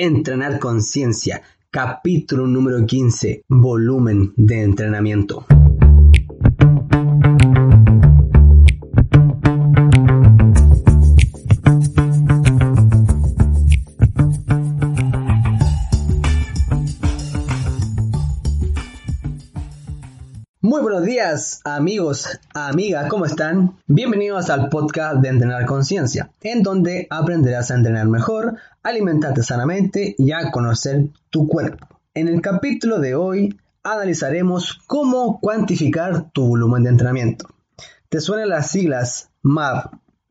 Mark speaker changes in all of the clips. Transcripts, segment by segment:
Speaker 1: Entrenar conciencia, capítulo número 15, volumen de entrenamiento. Buenos días amigos, amigas, ¿cómo están? Bienvenidos al podcast de Entrenar Conciencia, en donde aprenderás a entrenar mejor, alimentarte sanamente y a conocer tu cuerpo. En el capítulo de hoy analizaremos cómo cuantificar tu volumen de entrenamiento. ¿Te suenan las siglas MAV,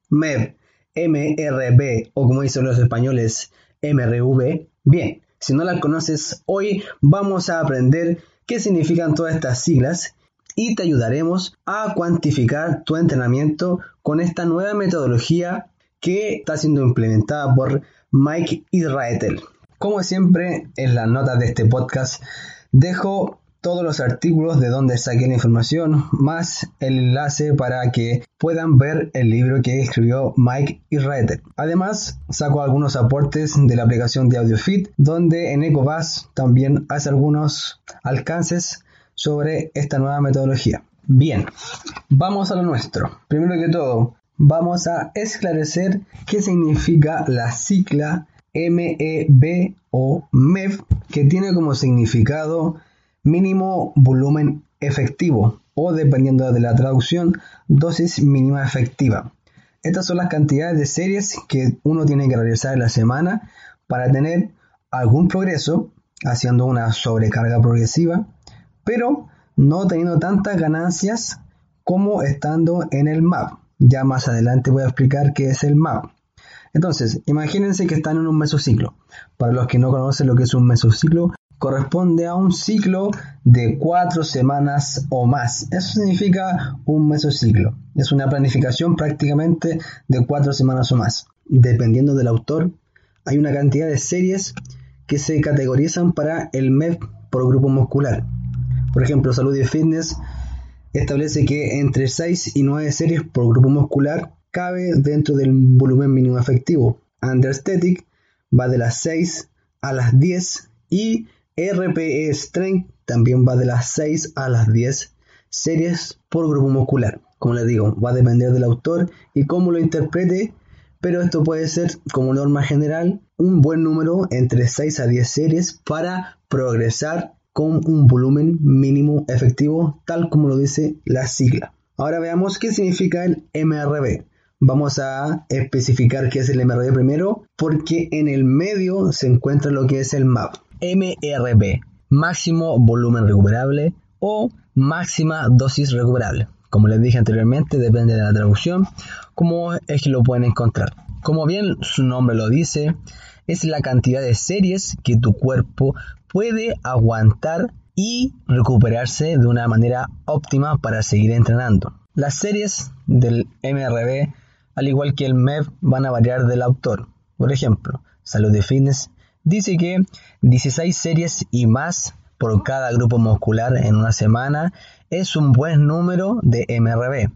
Speaker 1: MEV, MRB o como dicen los españoles MRV? Bien, si no las conoces, hoy vamos a aprender qué significan todas estas siglas y te ayudaremos a cuantificar tu entrenamiento con esta nueva metodología que está siendo implementada por Mike Israetel. Como siempre, en las notas de este podcast dejo todos los artículos de donde saqué la información, más el enlace para que puedan ver el libro que escribió Mike Israetel. Además, saco algunos aportes de la aplicación de AudioFit, donde en EcoBus también hace algunos alcances sobre esta nueva metodología. Bien, vamos a lo nuestro. Primero que todo, vamos a esclarecer qué significa la sigla MEB o MEV, que tiene como significado mínimo volumen efectivo o dependiendo de la traducción, dosis mínima efectiva. Estas son las cantidades de series que uno tiene que realizar en la semana para tener algún progreso haciendo una sobrecarga progresiva pero no teniendo tantas ganancias como estando en el MAP. Ya más adelante voy a explicar qué es el MAP. Entonces, imagínense que están en un mesociclo. Para los que no conocen lo que es un mesociclo, corresponde a un ciclo de cuatro semanas o más. Eso significa un mesociclo. Es una planificación prácticamente de cuatro semanas o más. Dependiendo del autor, hay una cantidad de series que se categorizan para el MEP por grupo muscular. Por ejemplo, Salud y Fitness establece que entre 6 y 9 series por grupo muscular cabe dentro del volumen mínimo efectivo. Understatic va de las 6 a las 10 y RPE Strength también va de las 6 a las 10 series por grupo muscular. Como les digo, va a depender del autor y cómo lo interprete, pero esto puede ser como norma general un buen número entre 6 a 10 series para progresar con un volumen mínimo efectivo, tal como lo dice la sigla. Ahora veamos qué significa el MRB. Vamos a especificar qué es el MRB primero, porque en el medio se encuentra lo que es el MAP. MRB, máximo volumen recuperable o máxima dosis recuperable. Como les dije anteriormente, depende de la traducción, cómo es que lo pueden encontrar. Como bien su nombre lo dice, es la cantidad de series que tu cuerpo puede aguantar y recuperarse de una manera óptima para seguir entrenando. Las series del MRB, al igual que el MEV, van a variar del autor. Por ejemplo, Salud de Fitness dice que 16 series y más por cada grupo muscular en una semana es un buen número de MRB.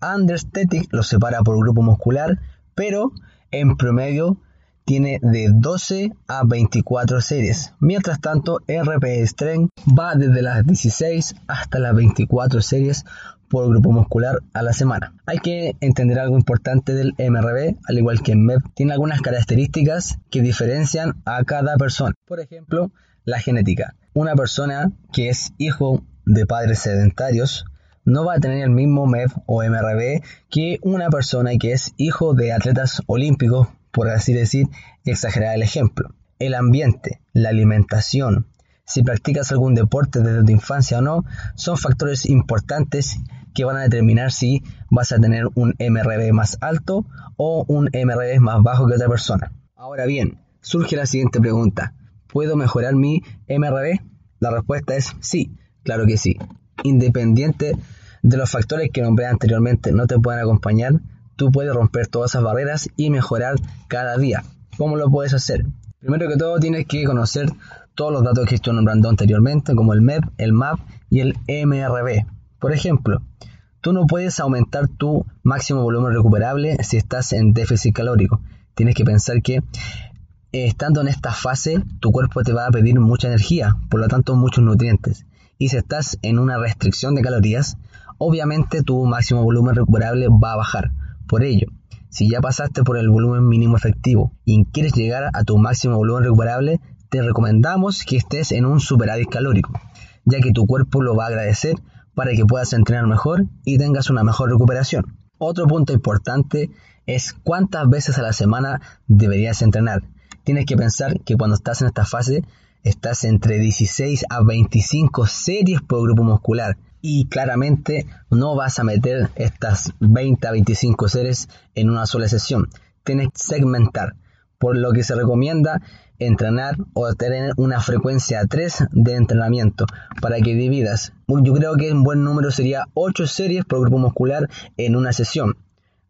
Speaker 1: Understatic lo separa por grupo muscular, pero en promedio tiene de 12 a 24 series. Mientras tanto, RP Strength va desde las 16 hasta las 24 series por grupo muscular a la semana. Hay que entender algo importante del MRB, al igual que el MEP, tiene algunas características que diferencian a cada persona. Por ejemplo, la genética. Una persona que es hijo de padres sedentarios no va a tener el mismo MEP o MRB que una persona que es hijo de atletas olímpicos por así decir, exagerar el ejemplo. El ambiente, la alimentación, si practicas algún deporte desde tu infancia o no, son factores importantes que van a determinar si vas a tener un MRB más alto o un MRB más bajo que otra persona. Ahora bien, surge la siguiente pregunta. ¿Puedo mejorar mi MRB? La respuesta es sí, claro que sí. Independiente de los factores que nombré anteriormente no te pueden acompañar, tú puedes romper todas esas barreras y mejorar cada día. ¿Cómo lo puedes hacer? Primero que todo tienes que conocer todos los datos que estoy nombrando anteriormente, como el MEP, el MAP y el MRB. Por ejemplo, tú no puedes aumentar tu máximo volumen recuperable si estás en déficit calórico. Tienes que pensar que estando en esta fase, tu cuerpo te va a pedir mucha energía, por lo tanto muchos nutrientes. Y si estás en una restricción de calorías, obviamente tu máximo volumen recuperable va a bajar. Por ello, si ya pasaste por el volumen mínimo efectivo y quieres llegar a tu máximo volumen recuperable, te recomendamos que estés en un superávit calórico, ya que tu cuerpo lo va a agradecer para que puedas entrenar mejor y tengas una mejor recuperación. Otro punto importante es cuántas veces a la semana deberías entrenar. Tienes que pensar que cuando estás en esta fase estás entre 16 a 25 series por grupo muscular y claramente no vas a meter estas 20 a 25 series en una sola sesión. Tienes que segmentar, por lo que se recomienda entrenar o tener una frecuencia 3 de entrenamiento para que dividas. Yo creo que un buen número sería 8 series por grupo muscular en una sesión.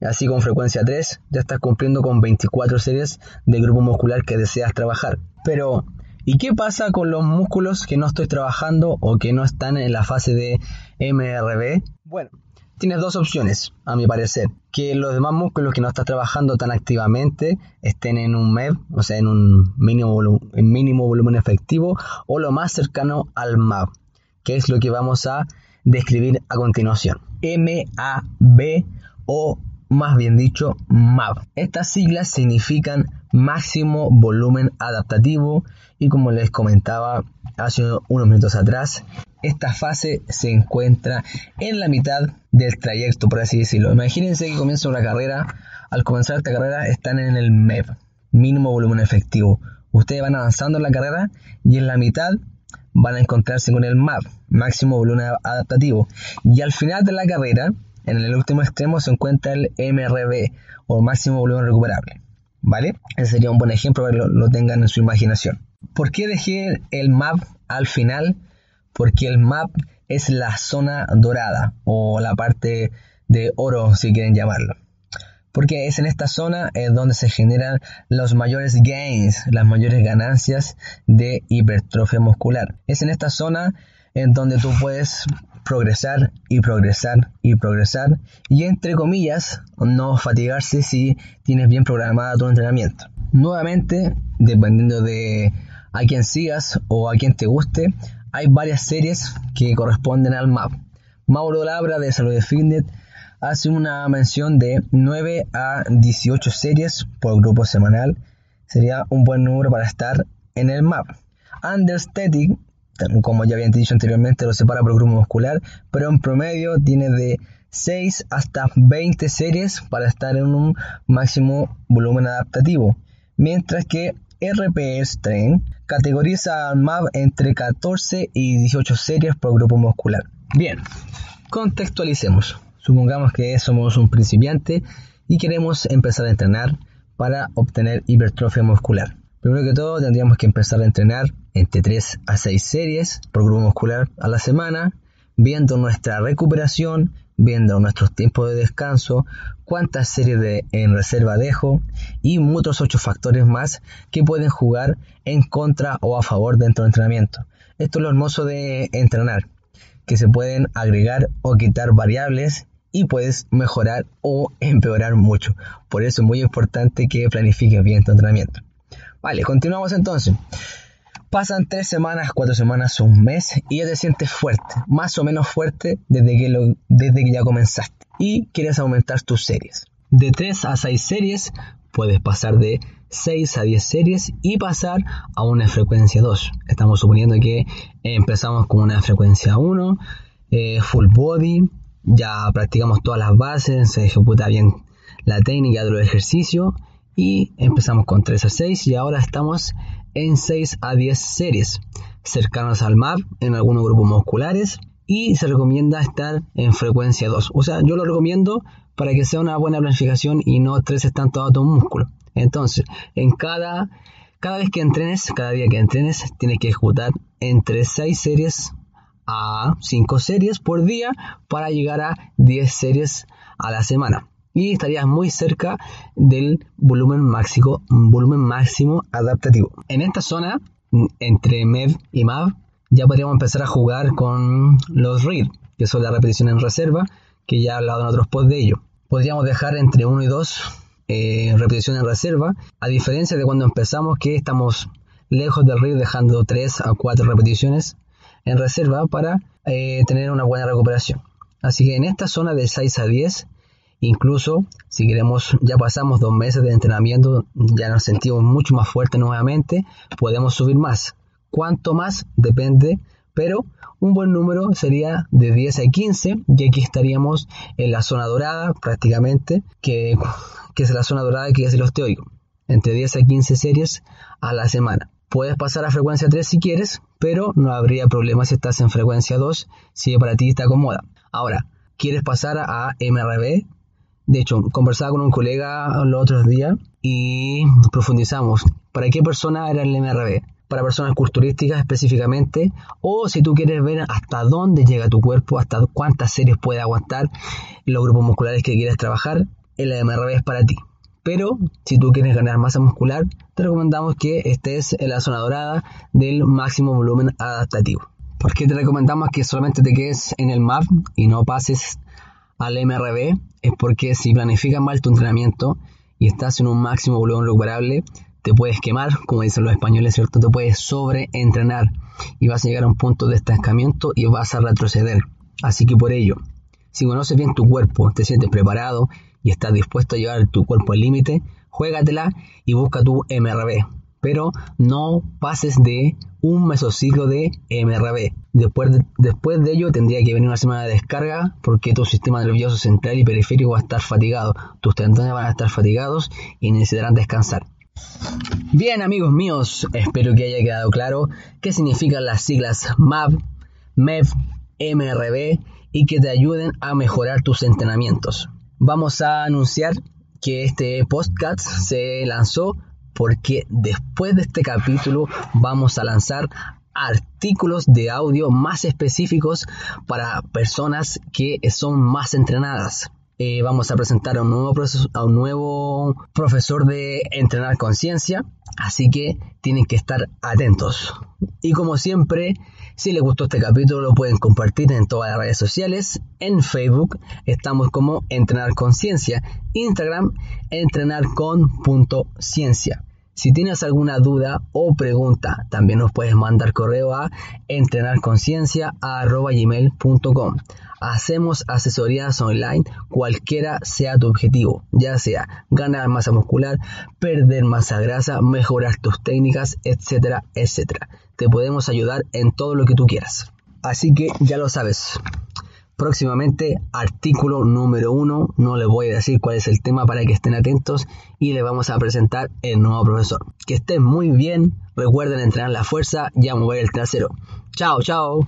Speaker 1: Así con frecuencia 3 ya estás cumpliendo con 24 series de grupo muscular que deseas trabajar. Pero ¿Y qué pasa con los músculos que no estoy trabajando o que no están en la fase de MRB? Bueno, tienes dos opciones, a mi parecer. Que los demás músculos que no estás trabajando tan activamente estén en un MEV, o sea, en un mínimo, volumen efectivo, o lo más cercano al MAV, que es lo que vamos a describir a continuación. MAB o más bien dicho MAV. Estas siglas significan máximo volumen adaptativo y como les comentaba hace unos minutos atrás, esta fase se encuentra en la mitad del trayecto, por así decirlo. Imagínense que comienza una carrera, al comenzar esta carrera están en el MEV, mínimo volumen efectivo. Ustedes van avanzando en la carrera y en la mitad van a encontrarse con el MAV, máximo volumen adaptativo. Y al final de la carrera, en el último extremo, se encuentra el MRB o máximo volumen recuperable. ¿Vale? Ese sería un buen ejemplo para que lo tengan en su imaginación. ¿Por qué dejé el map al final? Porque el map es la zona dorada o la parte de oro, si quieren llamarlo. Porque es en esta zona donde se generan los mayores gains, las mayores ganancias de hipertrofia muscular. Es en esta zona en donde tú puedes progresar y progresar y progresar y entre comillas no fatigarse si tienes bien programado tu entrenamiento. Nuevamente, dependiendo de a quien sigas o a quien te guste, hay varias series que corresponden al MAP. Mauro Labra de Salud de Fitness hace una mención de 9 a 18 series por grupo semanal. Sería un buen número para estar en el MAP. Understatic, como ya había dicho anteriormente, lo separa por grupo muscular, pero en promedio tiene de 6 hasta 20 series para estar en un máximo volumen adaptativo. Mientras que RPS Train categoriza al MAV entre 14 y 18 series por grupo muscular. Bien, contextualicemos. Supongamos que somos un principiante y queremos empezar a entrenar para obtener hipertrofia muscular. Primero que todo tendríamos que empezar a entrenar entre 3 a 6 series por grupo muscular a la semana, viendo nuestra recuperación, viendo nuestros tiempos de descanso, cuántas series de, en reserva dejo y muchos otros factores más que pueden jugar en contra o a favor dentro del entrenamiento. Esto es lo hermoso de entrenar, que se pueden agregar o quitar variables y puedes mejorar o empeorar mucho. Por eso es muy importante que planifiques bien tu entrenamiento. Vale, continuamos entonces. Pasan tres semanas, cuatro semanas, un mes y ya te sientes fuerte, más o menos fuerte desde que, desde que ya comenzaste y quieres aumentar tus series. De 3 a 6 series puedes pasar de 6 a 10 series y pasar a una frecuencia 2. Estamos suponiendo que empezamos con una frecuencia 1, eh, full body, ya practicamos todas las bases, se ejecuta bien la técnica de los ejercicios y empezamos con 3 a 6 y ahora estamos en 6 a 10 series, cercanas al MAP en algunos grupos musculares y se recomienda estar en frecuencia 2. O sea, yo lo recomiendo para que sea una buena planificación y no estreses tanto a tu músculo. Entonces, en cada Cada vez que entrenes, cada día que entrenes, tienes que ejecutar entre 6 series a 5 series por día para llegar a 10 series a la semana. Y estarías muy cerca del volumen máximo, volumen máximo adaptativo. En esta zona, entre MEV y MAV, ya podríamos empezar a jugar con los READ, que son la repetición en reserva, que ya he hablado en otros posts de ello. Podríamos dejar entre 1 y 2 eh, repeticiones en reserva, a diferencia de cuando empezamos que estamos lejos del READ dejando 3 a 4 repeticiones en reserva para eh, tener una buena recuperación. Así que en esta zona de 6 a 10, incluso si queremos, ya pasamos dos meses de entrenamiento, ya nos sentimos mucho más fuertes nuevamente, podemos subir más. ¿Cuánto más? Depende, pero un buen número sería de 10 a 15 y aquí estaríamos en la zona dorada prácticamente, que, que es la zona dorada que es el osteoico, entre 10 a 15 series a la semana. Puedes pasar a frecuencia 3 si quieres, pero no habría problema si estás en frecuencia 2 si para ti está cómoda. Ahora, ¿quieres pasar a MRB? De hecho, conversaba con un colega los otros días y profundizamos. ¿Para qué persona era el MRB? Para personas culturísticas específicamente, o si tú quieres ver hasta dónde llega tu cuerpo, hasta cuántas series puede aguantar los grupos musculares que quieres trabajar, el MRB es para ti. Pero si tú quieres ganar masa muscular, te recomendamos que estés en la zona dorada del máximo volumen adaptativo. ¿Por qué te recomendamos que solamente te quedes en el MAP y no pases al MRB? Es porque si planificas mal tu entrenamiento y estás en un máximo volumen recuperable, te puedes quemar, como dicen los españoles, ¿cierto? Te puedes sobreentrenar y vas a llegar a un punto de estancamiento y vas a retroceder. Así que por ello, si conoces bien tu cuerpo, te sientes preparado y estás dispuesto a llevar tu cuerpo al límite, juégatela y busca tu MRB. Pero no pases de un mesociclo de MRB. Después de, después de ello tendría que venir una semana de descarga porque tu sistema nervioso central y periférico va a estar fatigado. Tus tendones van a estar fatigados y necesitarán descansar. Bien amigos míos, espero que haya quedado claro qué significan las siglas MAV, MEV, MRB y que te ayuden a mejorar tus entrenamientos vamos a anunciar que este podcast se lanzó porque después de este capítulo vamos a lanzar artículos de audio más específicos para personas que son más entrenadas. Eh, vamos a presentar a un, nuevo a un nuevo profesor de entrenar conciencia, así que tienen que estar atentos. Y como siempre, si les gustó este capítulo lo pueden compartir en todas las redes sociales. En Facebook estamos como Entrenar Conciencia. Instagram entrenarcon.ciencia. Si tienes alguna duda o pregunta, también nos puedes mandar correo a entrenarconciencia.gmail.com. Hacemos asesorías online cualquiera sea tu objetivo, ya sea ganar masa muscular, perder masa grasa, mejorar tus técnicas, etcétera, etcétera. Te podemos ayudar en todo lo que tú quieras. Así que ya lo sabes. Próximamente, artículo número uno. No les voy a decir cuál es el tema para que estén atentos y les vamos a presentar el nuevo profesor. Que estén muy bien. Recuerden entrenar la fuerza y a mover el trasero. Chao, chao.